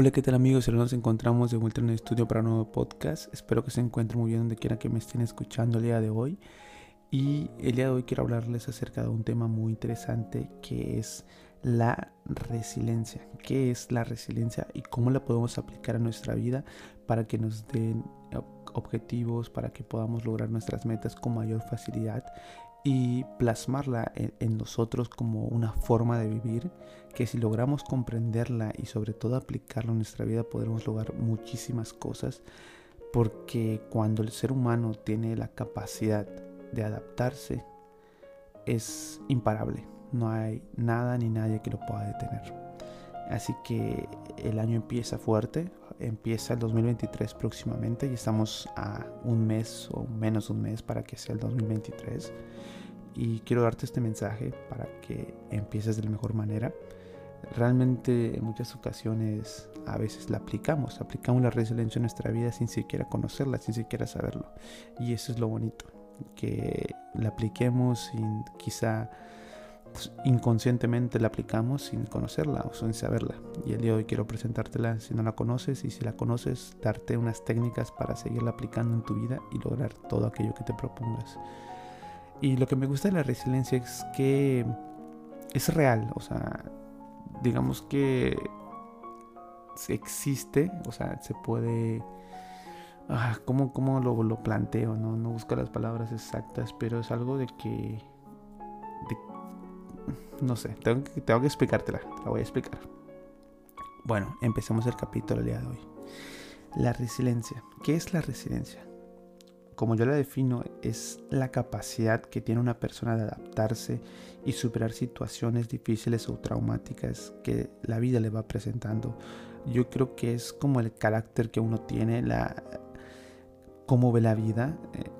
Hola, ¿qué tal amigos? Nos encontramos de vuelta en el estudio para un nuevo podcast. Espero que se encuentren muy bien donde quiera que me estén escuchando el día de hoy. Y el día de hoy quiero hablarles acerca de un tema muy interesante que es la resiliencia. ¿Qué es la resiliencia y cómo la podemos aplicar a nuestra vida para que nos den objetivos, para que podamos lograr nuestras metas con mayor facilidad y plasmarla en, nosotros como una forma de vivir que si logramos comprenderla y sobre todo aplicarla en nuestra vida podremos lograr muchísimas cosas porque cuando el ser humano tiene la capacidad de adaptarse es imparable. No hay nada ni nadie que lo pueda detener. Así que el año empieza fuerte empieza el 2023 próximamente y estamos a un mes o menos de un mes para que sea el 2023 y quiero darte este mensaje para que empieces de la mejor manera. Realmente en muchas ocasiones a veces la aplicamos, aplicamos la resiliencia en nuestra vida sin siquiera conocerla, sin siquiera saberlo. Y eso es lo bonito, que la apliquemos sin quizá inconscientemente la aplicamos sin conocerla o sin saberla. Y el día de hoy quiero presentártela si no la conoces y si la conoces, darte unas técnicas para seguirla aplicando en tu vida y lograr todo aquello que te propongas. Y lo que me gusta de la resiliencia es que es real, o sea, digamos que existe, o sea, se puede... Ah, ¿Cómo, cómo lo, lo, planteo? ¿no? no busco las palabras exactas, pero es algo de que... no sé, tengo que, tengo que explicártela, la voy a explicar. Bueno, empecemos el capítulo el día de hoy. La resiliencia. ¿Qué es la resiliencia? como yo la defino, es la capacidad que tiene una persona de adaptarse y superar situaciones difíciles o traumáticas que la vida le va presentando. Yo creo que es como el carácter que uno tiene, la, cómo ve la vida, eh,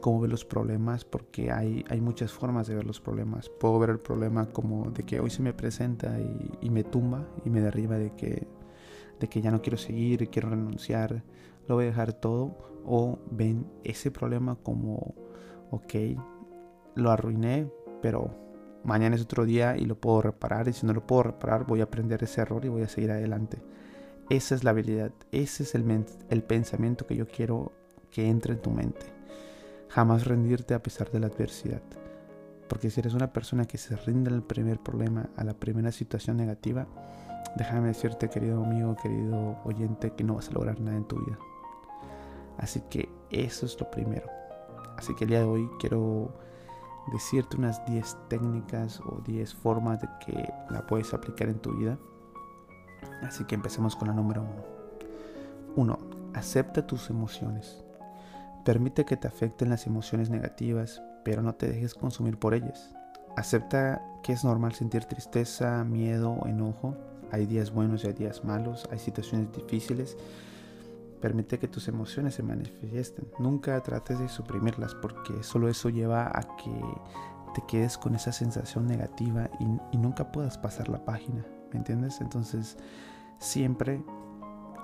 cómo ve los problemas, porque hay, hay muchas formas de ver los problemas. Puedo ver el problema como de que hoy se me presenta y, y me tumba y me derriba de que, de que ya no quiero seguir, quiero renunciar, lo voy a dejar todo o ven ese problema como, ok, lo arruiné, pero mañana es otro día y lo puedo reparar y si no lo puedo reparar voy a aprender ese error y voy a seguir adelante. Esa es la habilidad, ese es el, el pensamiento que yo quiero que entre en tu mente. Jamás rendirte a pesar de la adversidad. Porque si eres una persona que se rinde al primer problema, a la primera situación negativa, déjame decirte, querido amigo, querido oyente, que no vas a lograr nada en tu vida. Así que eso es lo primero. Así que el día de hoy quiero decirte unas 10 técnicas o 10 formas de que la puedes aplicar en tu vida. Así que empecemos con la número 1. 1. Acepta tus emociones. Permite que te afecten las emociones negativas, pero no te dejes consumir por ellas. Acepta que es normal sentir tristeza, miedo, enojo. Hay días buenos y hay días malos, hay situaciones difíciles Permite que tus emociones se manifiesten. Nunca trates de suprimirlas porque solo eso lleva a que te quedes con esa sensación negativa y, nunca puedas pasar la página. ¿Me entiendes? Entonces siempre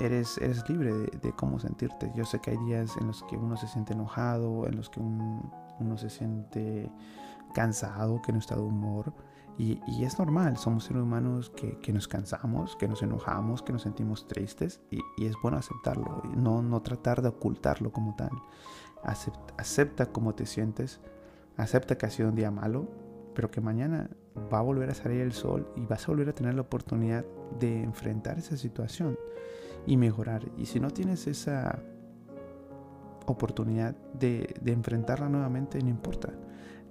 eres, eres libre de, cómo sentirte. Yo sé que hay días en los que uno se siente enojado, en los que uno se siente cansado, que no está de humor. Y, es normal, somos seres humanos que, nos cansamos, que nos enojamos, que nos sentimos tristes y, es bueno aceptarlo, no, no tratar de ocultarlo como tal. Acepta, acepta cómo te sientes, acepta que ha sido un día malo, pero que mañana va a volver a salir el sol y vas a volver a tener la oportunidad de enfrentar esa situación y mejorar. Y si no tienes esa oportunidad de, enfrentarla nuevamente, no importa,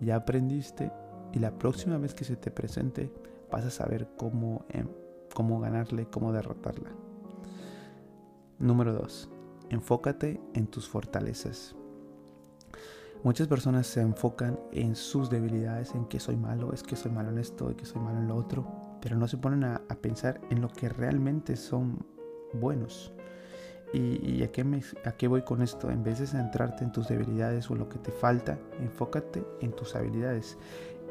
ya aprendiste y la próxima vez que se te presente vas a saber cómo, em, cómo ganarle, cómo derrotarla. Número 2. Enfócate en tus fortalezas. Muchas personas se enfocan en sus debilidades, en que soy malo, es que soy malo en esto, que soy malo en lo otro, pero no se ponen a, pensar en lo que realmente son buenos. ¿Y, a, qué me, a, qué voy con esto? En vez de centrarte en tus debilidades o lo que te falta, enfócate en tus habilidades.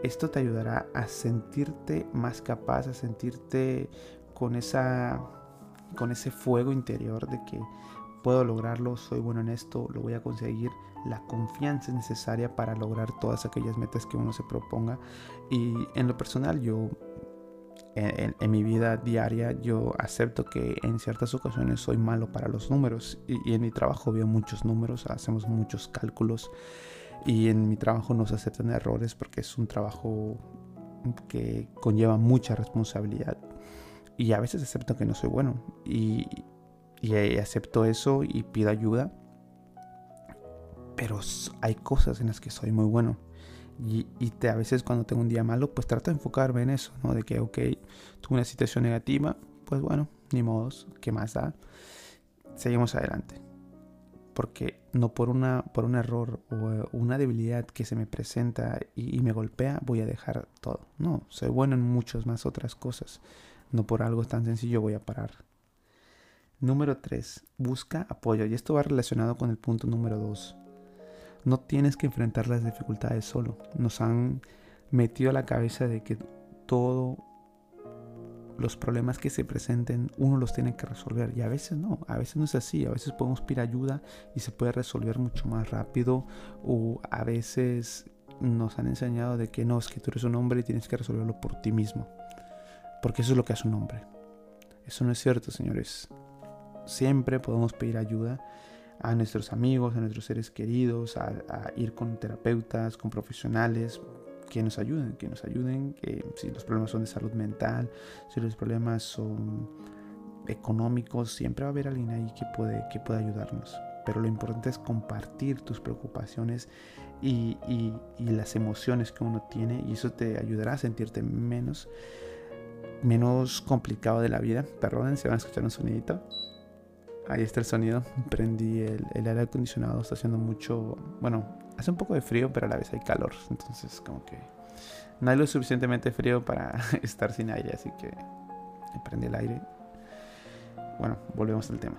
Esto te ayudará a sentirte más capaz, a sentirte con, esa, con ese fuego interior de que puedo lograrlo, soy bueno en esto, lo voy a conseguir. La confianza es necesaria para lograr todas aquellas metas que uno se proponga. Y en lo personal yo en, mi vida diaria yo acepto que en ciertas ocasiones soy malo para los números y, en mi trabajo veo muchos números, hacemos muchos cálculos y en mi trabajo no se aceptan errores porque es un trabajo que conlleva mucha responsabilidad y a veces acepto que no soy bueno y, y acepto eso y pido ayuda pero hay cosas en las que soy muy bueno y, te, a veces cuando tengo un día malo, pues trato de enfocarme en eso, ¿no? De que, ok, tuve una situación negativa, pues bueno, ni modos, ¿qué más da? Seguimos adelante. Porque no por, una, por un error o una debilidad que se me presenta y, me golpea, voy a dejar todo. No, soy bueno en muchas más otras cosas. No por algo tan sencillo voy a parar. Número 3. Busca apoyo. Y esto va relacionado con el punto número 2 no tienes que enfrentar las dificultades solo. Nos han metido a la cabeza de que todos los problemas que se presenten uno los tiene que resolver y a veces no, a veces no es así, a veces podemos pedir ayuda y se puede resolver mucho más rápido o a veces nos han enseñado de que no, es que tú eres un hombre y tienes que resolverlo por ti mismo, porque eso es lo que hace un hombre. Eso no es cierto, señores. Siempre podemos pedir ayuda a nuestros amigos, a nuestros seres queridos, a, ir con terapeutas, con profesionales que nos ayuden, que nos ayuden, que si los problemas son de salud mental, si los problemas son económicos, siempre va a haber alguien ahí que puede, que puede ayudarnos. Pero lo importante es compartir tus preocupaciones y, y, y las emociones que uno tiene y eso te ayudará a sentirte menos, menos complicado de la vida. Perdonen, se van a escuchar un sonidito. Ahí está el sonido. Prendí el, aire acondicionado. Está haciendo mucho. Bueno, hace un poco de frío, pero a la vez hay calor. Entonces, como que no hay lo suficientemente frío para estar sin aire. Así que prendí el aire. Bueno, volvemos al tema.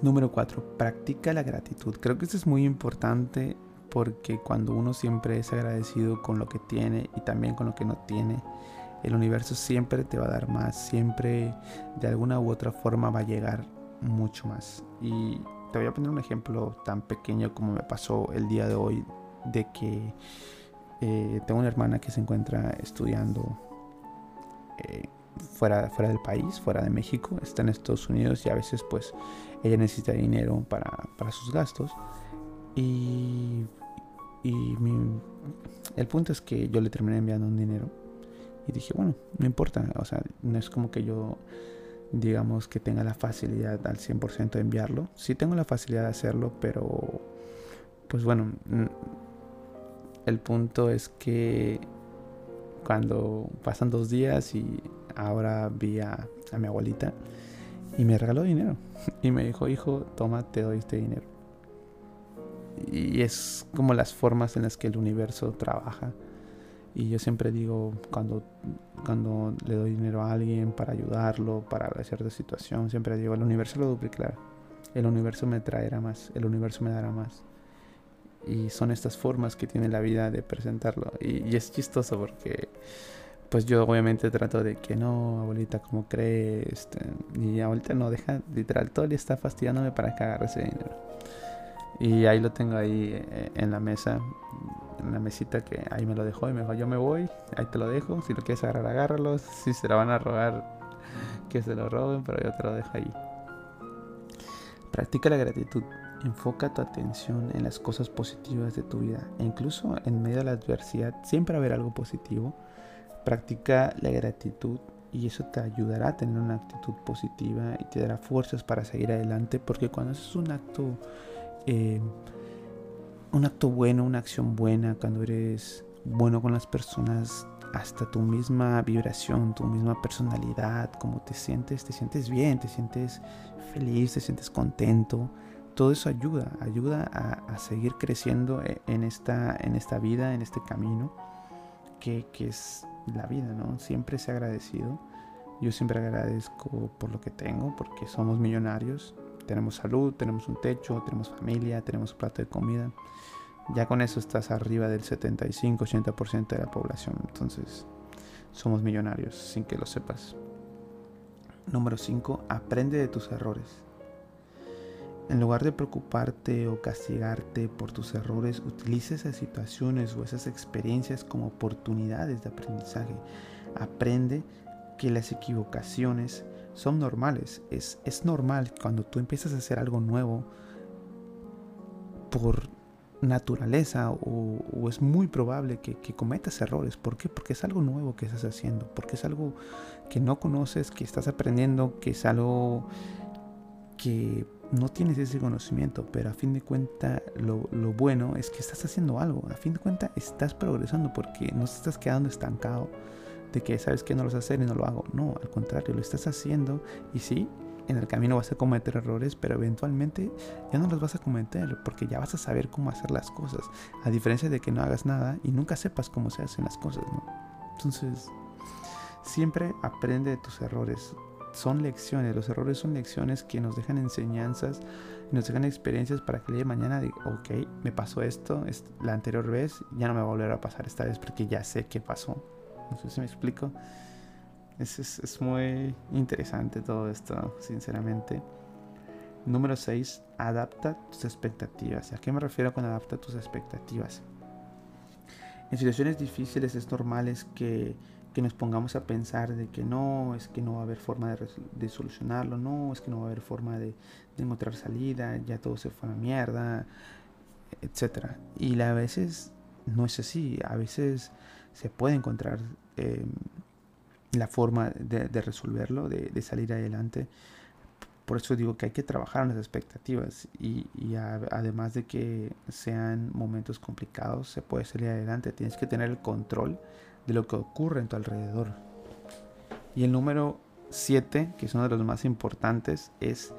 Número 4. Practica la gratitud. Creo que esto es muy importante porque cuando uno siempre es agradecido con lo que tiene y también con lo que no tiene, el universo siempre te va a dar más, siempre de alguna u otra forma va a llegar mucho más. Y te voy a poner un ejemplo tan pequeño como me pasó el día de hoy, de que eh, tengo una hermana que se encuentra estudiando eh, fuera, fuera del país, fuera de México, está en Estados Unidos y a veces pues ella necesita dinero para, sus gastos. Y, y el punto es que yo le terminé enviando un dinero y dije, bueno, no importa, o sea, no es como que yo, digamos, que tenga la facilidad al 100% de enviarlo. Sí tengo la facilidad de hacerlo, pero, pues bueno, el punto es que cuando pasan dos días y ahora vi a, a mi abuelita y me regaló dinero y me dijo, hijo, toma, te doy este dinero. Y es como las formas en las que el universo trabaja y yo siempre digo, cuando, cuando le doy dinero a alguien para ayudarlo, para cierta situación, siempre digo, el universo lo duplicará. El universo me traerá más, el universo me dará más. Y son estas formas que tiene la vida de presentarlo. Y, es chistoso porque, pues yo obviamente trato de que no, abuelita, ¿cómo crees? Este, y abuelita no deja, literal, todo día está fastidiándome para que agarre ese dinero. Y ahí lo tengo ahí eh, en la mesa en la mesita que ahí me lo dejó y me dijo, yo me voy, ahí te lo dejo, si lo quieres agarrar, agárralo, si se lo van a robar, que se lo roben, pero yo te lo dejo ahí. Practica la gratitud, enfoca tu atención en las cosas positivas de tu vida e incluso en medio de la adversidad siempre a haber algo positivo. Practica la gratitud y eso te ayudará a tener una actitud positiva y te dará fuerzas para seguir adelante porque cuando haces un acto eh, un acto bueno, una acción buena, cuando eres bueno con las personas, hasta tu misma vibración, tu misma personalidad, cómo te sientes, te sientes bien, te sientes feliz, te sientes contento. Todo eso ayuda, ayuda a, seguir creciendo e, en esta, en esta vida, en este camino, que, que es la vida, ¿no? Siempre se agradecido. Yo siempre agradezco por lo que tengo, porque somos millonarios, tenemos salud, tenemos un techo, tenemos familia, tenemos plato de comida ya con eso estás arriba del 75-80% de la población. Entonces, somos millonarios sin que lo sepas. Número 5. Aprende de tus errores. En lugar de preocuparte o castigarte por tus errores, utiliza esas situaciones o esas experiencias como oportunidades de aprendizaje. Aprende que las equivocaciones son normales. Es, es normal cuando tú empiezas a hacer algo nuevo por naturaleza o, es muy probable que, cometas errores. ¿Por qué? Porque es algo nuevo que estás haciendo, porque es algo que no conoces, que estás aprendiendo, que es algo que no tienes ese conocimiento, pero a fin de cuentas lo, lo, bueno es que estás haciendo algo, a fin de cuentas estás progresando porque no te estás quedando estancado de que sabes que no lo vas a hacer y no lo hago. No, al contrario, lo estás haciendo y sí, en el camino vas a cometer errores, pero eventualmente ya no los vas a cometer porque ya vas a saber cómo hacer las cosas. A diferencia de que no hagas nada y nunca sepas cómo se hacen las cosas, ¿no? Entonces, siempre aprende de tus errores. Son lecciones, los errores son lecciones que nos dejan enseñanzas, nos dejan experiencias para que el día de mañana diga, ok, me pasó esto la anterior vez, ya no me va a volver a pasar esta vez porque ya sé qué pasó. No sé si me explico. Es, muy interesante todo esto, sinceramente. Número 6. Adapta tus expectativas. ¿A qué me refiero con adapta tus expectativas? En situaciones difíciles es normal es que, nos pongamos a pensar de que no, es que no va a haber forma de, solucionarlo, no, es que no va a haber forma de, encontrar salida, ya todo se fue a la mierda, etc. Y a veces no es así, a veces se puede encontrar eh, la forma de, resolverlo, de, salir adelante. Por eso digo que hay que trabajar en las expectativas y, además de que sean momentos complicados, se puede salir adelante. Tienes que tener el control de lo que ocurre en tu alrededor. Y el número 7, que es uno de los más importantes, es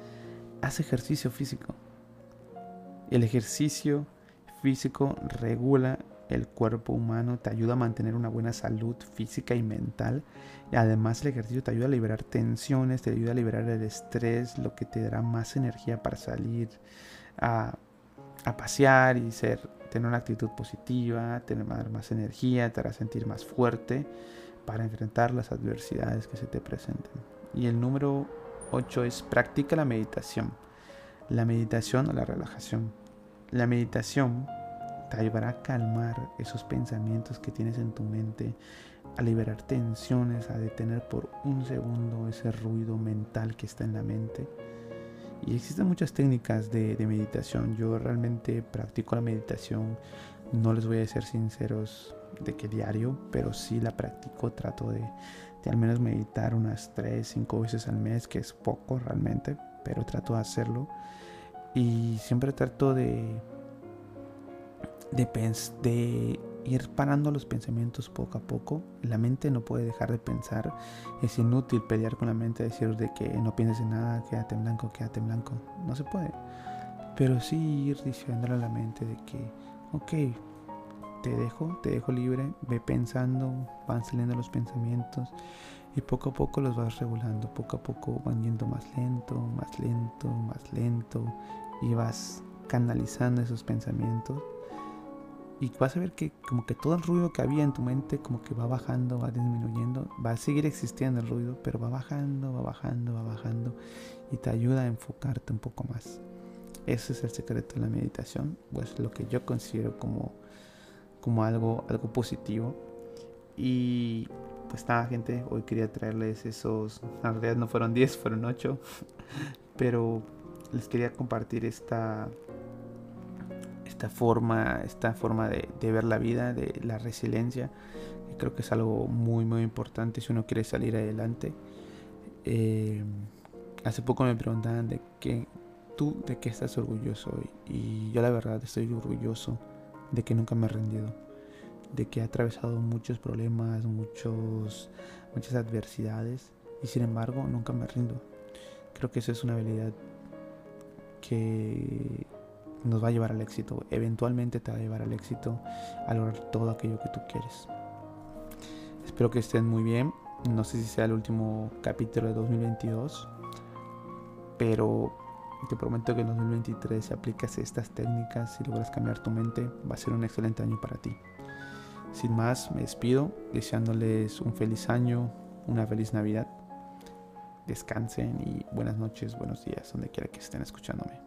haz ejercicio físico. El ejercicio físico regula el cuerpo humano, te ayuda a mantener una buena salud física y mental. Y además el ejercicio te ayuda a liberar tensiones, te ayuda a liberar el estrés, lo que te dará más energía para salir a, pasear y ser, tener una actitud positiva, tener más energía, te hará sentir más fuerte para enfrentar las adversidades que se te presenten. Y el número 8 es practica la meditación. La meditación o la relajación. La meditación te ayudará a calmar esos pensamientos que tienes en tu mente, a liberar tensiones, a detener por un segundo ese ruido mental que está en la mente. Y existen muchas técnicas de, meditación. Yo realmente practico la meditación. No les voy a ser sinceros de que diario, pero sí la practico. Trato de, al menos meditar unas 3, 5 veces al mes, que es poco realmente, pero trato de hacerlo. Y siempre trato de, de, de ir parando los pensamientos poco a poco. La mente no puede dejar de pensar. Es inútil pelear con la mente, decir de que no pienses en nada, quédate en blanco, quédate en blanco. No se puede. Pero sí ir diciéndole a la mente de que, ok, te dejo, te dejo libre, ve pensando, van saliendo los pensamientos y poco a poco los vas regulando, poco a poco van yendo más lento, más lento, más lento y vas canalizando esos pensamientos y vas a ver que como que todo el ruido que había en tu mente como que va bajando, va disminuyendo, va a seguir existiendo el ruido, pero va bajando, va bajando, va bajando y te ayuda a enfocarte un poco más. Ese es el secreto de la meditación, pues lo que yo considero como, como algo, algo positivo. Y pues nada, gente, hoy quería traerles esos, en realidad no fueron 10, fueron 8, pero les quería compartir esta esta forma, esta forma de, ver la vida, de la resiliencia. Creo que es algo muy, muy importante si uno quiere salir adelante. Eh, hace poco me preguntaban de qué, tú de qué estás orgulloso y yo la verdad estoy orgulloso de que nunca me he rendido, de que he atravesado muchos problemas, muchos, muchas adversidades y sin embargo nunca me rindo. Creo que esa es una habilidad que nos va a llevar al éxito. Eventualmente te va a llevar al éxito a lograr todo aquello que tú quieres. Espero que estén muy bien. No sé si sea el último capítulo de 2022, pero te prometo que en 2023 si aplicas estas técnicas y logras cambiar tu mente, va a ser un excelente año para ti. Sin más, me despido deseándoles un feliz año, una feliz Navidad. Descansen y buenas noches, buenos días, donde quiera que estén escuchándome.